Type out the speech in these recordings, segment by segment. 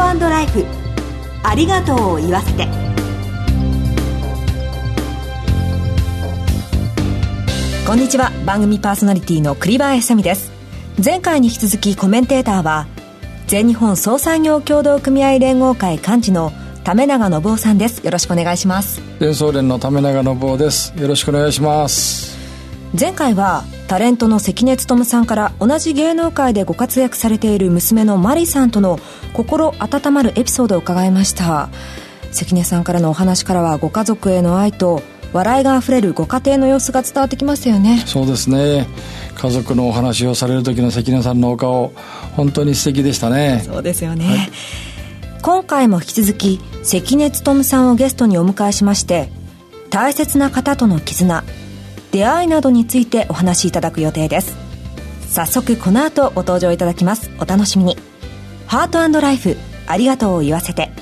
ートライフ。ありがとうを言わせて。こんにちは。番組パーソナリティの栗林さみです。前回に引き続きコメンテーターは全日本総産業協同組合連合会幹事の為永信夫さんです。よろしくお願いします。全総連の為永信夫です。よろしくお願いします。前回はタレントの関根勤さんから同じ芸能界でご活躍されている娘のマリさんとの心温まるエピソードを伺いました。関根さんからのお話からはご家族への愛と笑いがあふれるご家庭の様子が伝わってきますよね。そうですね。家族のお話をされる時の関根さんのお顔本当に素敵でしたね。そうですよね、はい、今回も引き続き関根勤さんをゲストにお迎えしまして大切な方との絆出会いなどについてお話しいただく予定です。早速この後ご登場いただきます。お楽しみに。ハートライフありがとうを言わせて。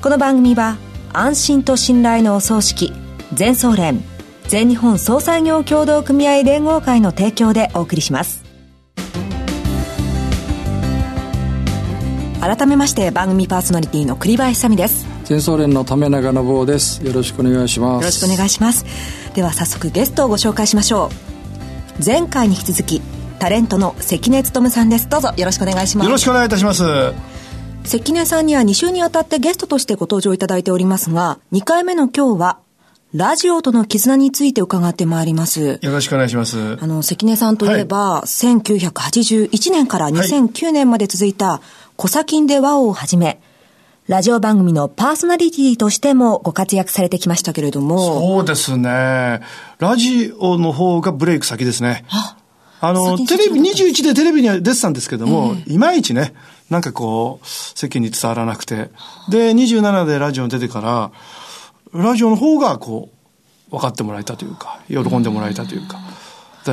この番組は安心と信頼のお葬式全総連全日本総裁業協同組合連合会の提供でお送りします。改めまして番組パーソナリティの栗林さみです。全総連の為永信夫です。よろしくお願いします。よろしくお願いします。では早速ゲストをご紹介しましょう。前回に引き続きタレントの関根勤さんです。どうぞよろしくお願いします。よろしくお願いいたします。関根さんには2週にわたってゲストとしてご登場いただいておりますが2回目の今日はラジオとの絆について伺ってまいります。よろしくお願いします。あの、関根さんといえば、はい、1981年から2009年まで続いた、コサキンでワオをはじめ、ラジオ番組のパーソナリティとしてもご活躍されてきましたけれども。そうですね。ラジオの方がブレイク先ですね。あの、テレビ、21でテレビには出てたんですけども、えー、いまいちね、なんかこう、世間に伝わらなくて。で、27でラジオに出てから、ラジオの方がこう、分かってもらえたというか、喜んでもらえたというか、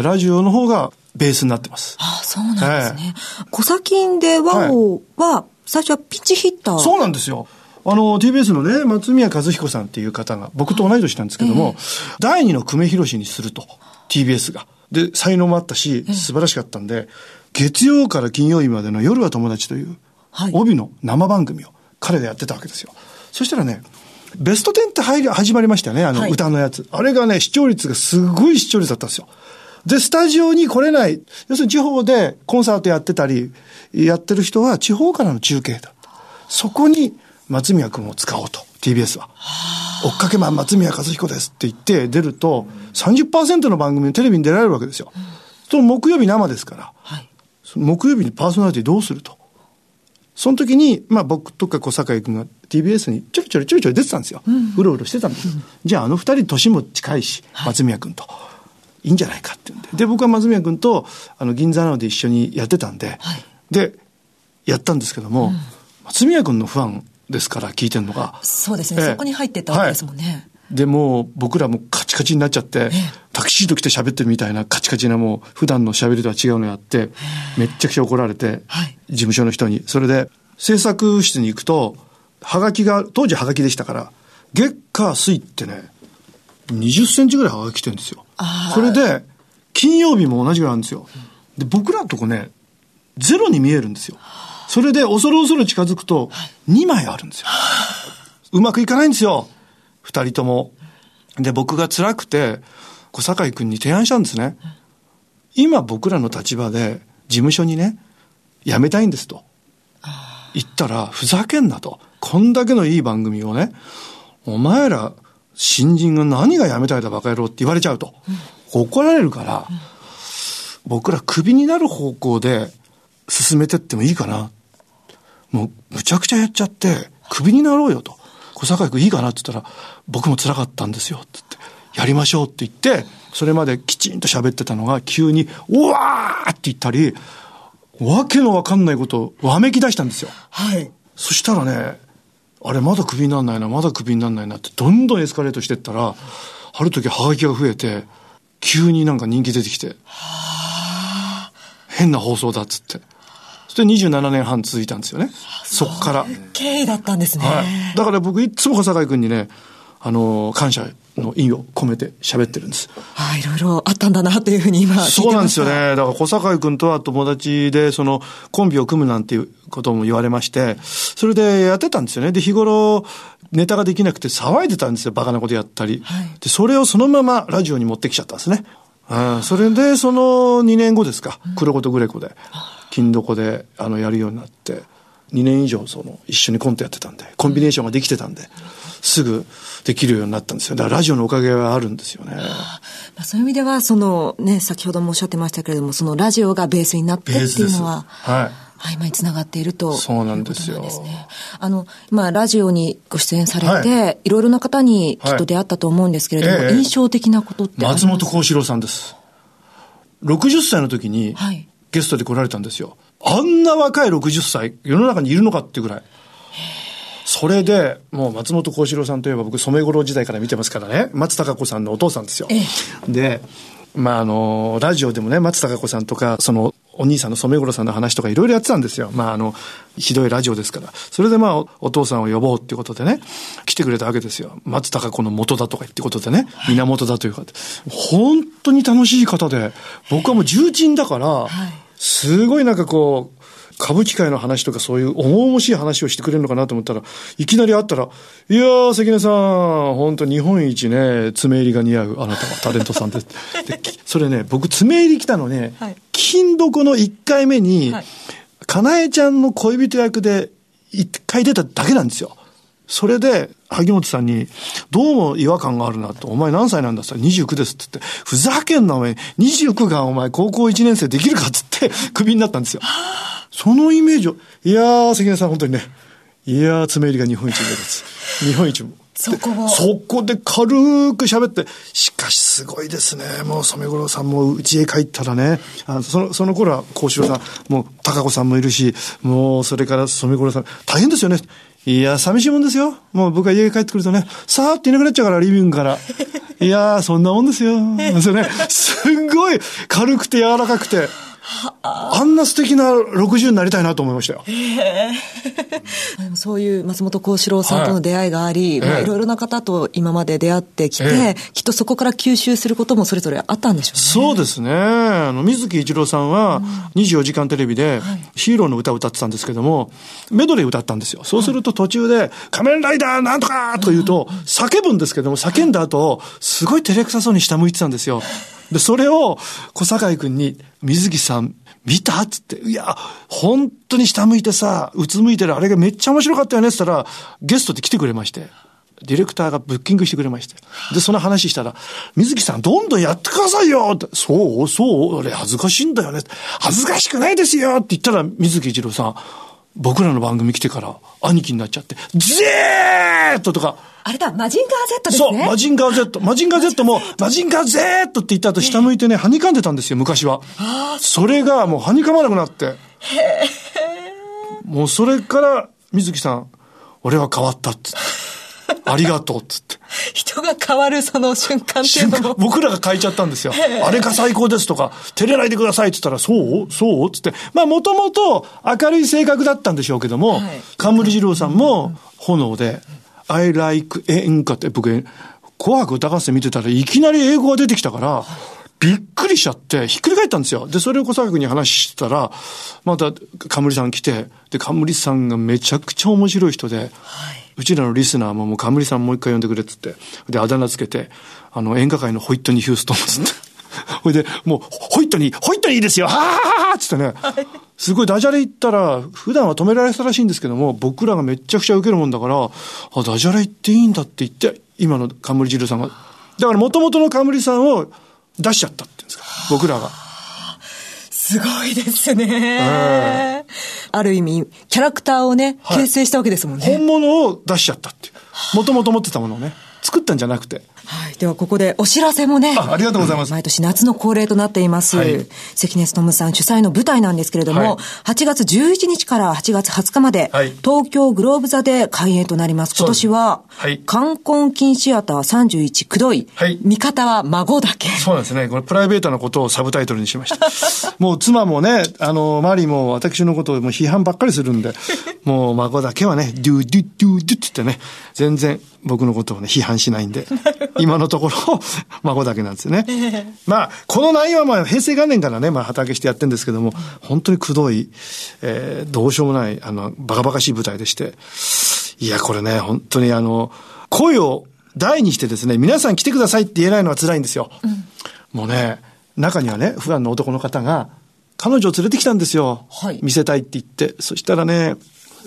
ラジオの方がベースになってます。ああそうなんですね。コサキンでワオは、最初はピッチヒッター、そうなんですよ。あの、TBS のね、松宮和彦さんっていう方が、僕と同い年なんですけども、えー、第二の久米宏にすると、TBS が。で、才能もあったし、素晴らしかったんで、月曜から金曜日までの夜は友達という、帯の生番組を彼がやってたわけですよ。そしたらね、ベスト10って入り、始まりましたよね、あの、歌のやつ。あれがね、視聴率がすごい視聴率だったんですよ。で、スタジオに来れない、要するに地方でコンサートやってたり、やってる人は地方からの中継だ。そこに松宮君を使おうと、TBS は。追っかけマン松宮和彦ですって言って出ると、30%の番組にテレビに出られるわけですよ。その木曜日生ですから、はい、木曜日にパーソナリティどうすると。その時に、まあ僕とか小坂井君が TBS にちょりちょりちょりちょり出てたんですよ。うん、うろうろしてたんです。うん、じゃああの二人年も近いし、松宮君と。はい、いいんじゃないかってんで。で、僕は松宮君と、あの、銀座なので一緒にやってたんで、はい、で、やったんですけども、うん、松宮君のファンですから聞いてるのが。そうですね、えー、そこに入ってたわけですもんね。はい。で、も僕らもカチカチになっちゃって、タキシード着て喋ってるみたいなカチカチなもう普段の喋りとは違うのやって、めっちゃくちゃ怒られて、事務所の人に。それで、制作室に行くと、はがきが、当時はがきでしたから、月火水ってね、20センチぐらいはがき来てるんですよ。それで、金曜日も同じぐらいあるんですよ。で、僕らのとこね、ゼロに見えるんですよ。それで恐る恐る近づくと、2枚あるんですよ。うまくいかないんですよ。二人とも。で、僕が辛くて、小坂井君に提案したんですね。今僕らの立場で、事務所にね、辞めたいんですと。言ったら、ふざけんなと。こんだけのいい番組をね、お前ら、新人が何が辞めたいだバカ野郎って言われちゃうと。怒られるから、僕らクビになる方向で進めてってもいいかな。もう、むちゃくちゃやっちゃって、クビになろうよと。小坂井君いいかなって言ったら、僕も辛かったんですよって言って、やりましょうって言って、それまできちんと喋ってたのが急に、うわーって言ったり、わけのわかんないことをわめき出したんですよ。はい。そしたらね、あれまだクビになんないな、まだクビになんないなって、どんどんエスカレートしてったら、ある時ハガキが増えて、急になんか人気出てきて、変な放送だっつって。そして27年半続いたんですよね。そっから。経緯だったんですね。はい。だから僕いつも小坂井君にね、あの、感謝の意味を込めて喋ってるんです。ああ、いろいろあったんだなっていうふうに今そうなんですよね。だから小坂井君とは友達で、その、コンビを組むなんていうことも言われまして、それでやってたんですよね。で、日頃、ネタができなくて騒いでたんですよ。バカなことやったり。はい、で、それをそのままラジオに持ってきちゃったんですね。あそれで、その2年後ですか。黒子とグレコで、金床で、あの、やるようになって、2年以上、その、一緒にコントやってたんで、コンビネーションができてたんで、すぐできるようになったんですよ。だからラジオのおかげはあるんですよね。まあ、そういう意味では、そのね、先ほどもおっしゃってましたけれども、そのラジオがベースになってっていうのは、はい。曖昧につながっているとそうなんですよ。すね、あの、まあ、ラジオにご出演されて、はい、いろいろな方にきっと出会ったと思うんですけれども、はいえ印象的なことって松本幸四郎さんです。60歳の時に、ゲストで来られたんですよ。あんな若い60歳、世の中にいるのかっていうぐらい。それで、もう松本幸四郎さんといえば僕染五郎時代から見てますからね、松たか子さんのお父さんですよ。で、まああの、ラジオでもね、松たか子さんとか、その、お兄さんの染五郎さんの話とかいろいろやってたんですよ。まああの、ひどいラジオですから。それでまあお父さんを呼ぼうっていうことでね、来てくれたわけですよ。松たか子の元だとかってことでね、源だというか。本当に楽しい方で、僕はもう重鎮だから、すごいなんかこう、歌舞伎界の話とかそういう重々しい話をしてくれるのかなと思ったら、いきなり会ったら、いやー、関根さん、本当日本一ね、爪入りが似合う、あなたはタレントさんです。でそれね、僕爪入り来たのね、はい、金床の1回目に、はい、かなえちゃんの恋人役で1回出ただけなんですよ。それで、萩本さんに、どうも違和感があるなと、お前何歳なんだって言ったら29ですって言って、ふざけんなお前、29がお前高校1年生できるかっつって、クビになったんですよ。そのイメージを、いやー、関根さん本当にね、いやー、爪入りが日本一目立つ。日本一も。そこそこで軽く喋って、しかしすごいですね。もう染五郎さんも家へ帰ったらね、あそのその頃は幸四郎さん、もう高子さんもいるし、もうそれから染五郎さん、大変ですよね。いや、寂しいもんですよ。もう僕は家へ帰ってくるとね、さーっていなくなっちゃうから、リビングから。いやー、そんなもんですよ。それね、すんごい軽くて柔らかくて。あんな素敵な60になりたいなと思いましたよ。そういう松本幸四郎さんとの出会いがあり、はいまあ、いろいろな方と今まで出会ってきて、えきっとそこから吸収することもそれぞれあったんでしょうね。そうですね。あの、水木一郎さんは、24時間テレビで、ヒーローの歌を歌ってたんですけども、メドレー歌ったんですよ。そうすると途中で、仮面ライダーなんとかと言うと、叫ぶんですけども、叫んだ後、すごい照れくさそうに下向いてたんですよ。で、それを小坂井くんに、水木さん、見たっつって、いや、本当に下向いてさ、うつむいてるあれがめっちゃ面白かったよねって言ったら、ゲストで来てくれまして。ディレクターがブッキングしてくれまして。で、その話したら、水木さんどんどんやってくださいよって、そうそう俺恥ずかしいんだよね。恥ずかしくないですよって言ったら、水木一郎さん、僕らの番組来てから兄貴になっちゃって、ゼーッととか、あれだ、マジンガー Z ですね。そう、マジンガー Z。マジンガー Z も、マジンガー Z って言った後下向いてね、はにかんでたんですよ、昔は。それがもうはにかまなくなって。もうそれから、水木さん、俺は変わったっつって。ありがとうっつって。人が変わるその瞬間っていうのも。僕らが変えちゃったんですよ。あれが最高ですとか、照れないでくださいって言ったら、そうそうつって。まあもともと明るい性格だったんでしょうけども、はい、冠二郎さんも炎で、I like 演歌って僕、紅白歌合戦見てたらいきなり英語が出てきたから、びっくりしちゃって、ひっくり返ったんですよ。で、それを小坂君に話したら、また、冠さん来て、で、冠さんがめちゃくちゃ面白い人で、はい、うちらのリスナーももう冠さんもう一回呼んでくれっつって、で、あだ名つけて、あの、演歌界のホイットニー・ヒューストンつって。ほいで、もう、ホイットニー、ホイットニーですよははははつってね、すごいダジャレ言ったら、普段は止められてたらしいんですけども、僕らがめちゃくちゃ受けるもんだから、あ、ダジャレ言っていいんだって言って、今の冠汁さんが。だから元々の冠さんを出しちゃったっていうんですか、僕らが。すごいですね。ある意味、キャラクターをね、形成したわけですもんね。本物を出しちゃったっていう。もともと持ってたものをね。作ったんじゃなくて。はい。では、ここでお知らせもね。あありがとうございます。毎年夏の恒例となっています。はい、関根勤さん主催の舞台なんですけれども、はい、8月11日から8月20日まで、はい、東京グローブ座で開演となります。今年は、はい、冠婚金シアター31くどい、はい、味方は孫だけ。そうなんですね。これプライベートなことをサブタイトルにしました。もう妻もね、あの、マリーも私のことをもう批判ばっかりするんで、もう孫だけはね、ドゥドゥドゥドゥって言ってね、全然僕のことをね、批判しないんで、今のところ、孫だけなんですよね。まあ、この内容はまあ、平成元年からね、まあ、畑してやってるんですけども、本当にくどい、えー、どうしようもない、あの、バカバカしい舞台でして、いや、これね、本当にあの、声を大にしてですね、皆さん来てくださいって言えないのは辛いんですよ。うん、もうね、中にはね、普段の男の方が、彼女を連れてきたんですよ。はい、見せたいって言って。そしたらね、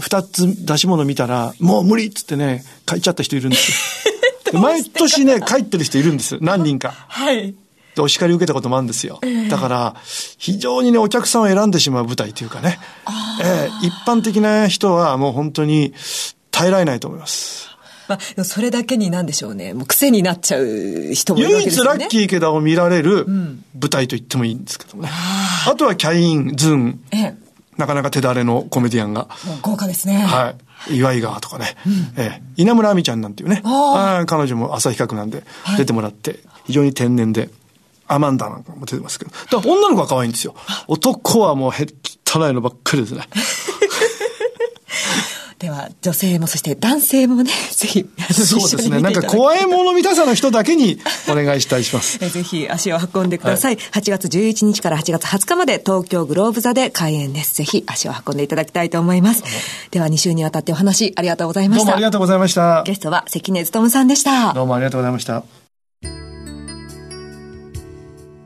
二つ出し物見たら、もう無理っつってね、帰っちゃった人いるんですよ。毎年ね、帰ってる人いるんです。何人か。はい。で、お叱り受けたこともあるんですよ。えー、だから、非常にね、お客さんを選んでしまう舞台というかね。えー、一般的な人はもう本当に耐えられないと思います。まあ、それだけになんでしょうね。もう癖になっちゃう人もいるわけですよね。唯一ラッキーけど見られる舞台と言ってもいいんですけどね。うん、あとはキャイン、ズン、ええ、なかなか手だれのコメディアンが。豪華ですね。はい。岩井川とかね。うん、ええ、稲村亜美ちゃんなんていうね。あ彼女も朝日閣なんで出てもらって、非常に天然で。アマンダなんかも出てますけど。だから女の子は可愛いんですよ。男はもうへ汚いのばっかりですね。では、女性もそして男性もね、ぜひ、そうですね。なんか怖いもの見たさの人だけにお願いしたいします。ぜひ足を運んでください。はい、8月11日から8月20日まで東京グローブ座で開演です。ぜひ足を運んでいただきたいと思います。では、2週にわたってお話ありがとうございました。どうもありがとうございました。ゲストは関根勤さんでした。どうもありがとうございました。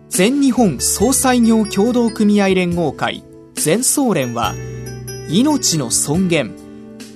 全日本総裁業協同組合連合会全総連は命の尊厳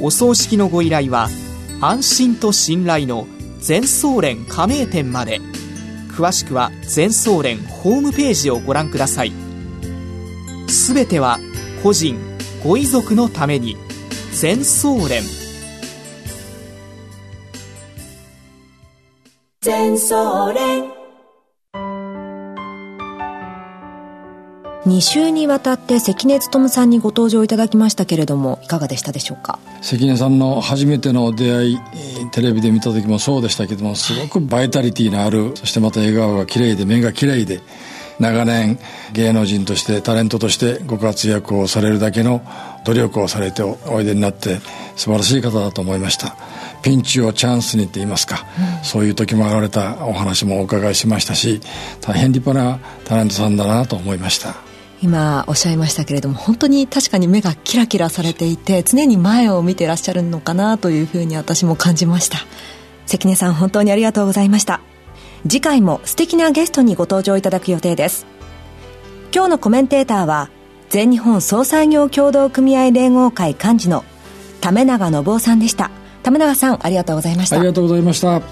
お葬式のご依頼は安心と信頼の全総連加盟店まで。詳しくは全総連ホームページをご覧ください。すべては個人ご遺族のために。全総連。全総連。2週にわたって関根勤さんにご登場いただきましたけれどもいかがでしたでしょうか？関根さんの初めての出会いテレビで見た時もそうでしたけどもすごくバイタリティのあるそしてまた笑顔が綺麗で目が綺麗で長年芸能人としてタレントとしてご活躍をされるだけの努力をされておいでになって素晴らしい方だと思いました。ピンチをチャンスにって言いますか、うん、そういう時も現れたお話もお伺いしましたし大変立派なタレントさんだなと思いました今おっしゃいましたけれども本当に確かに目がキラキラされていて常に前を見てらっしゃるのかなというふうに私も感じました。関根さん本当にありがとうございました。次回も素敵なゲストにご登場いただく予定です。今日のコメンテーターは全日本総裁業協同組合連合会幹事の為永信夫さんでした。為永さんありがとうございました。ありがとうございました。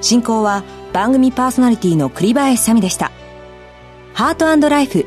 進行は番組パーソナリティの栗林さみでした。ハートライフ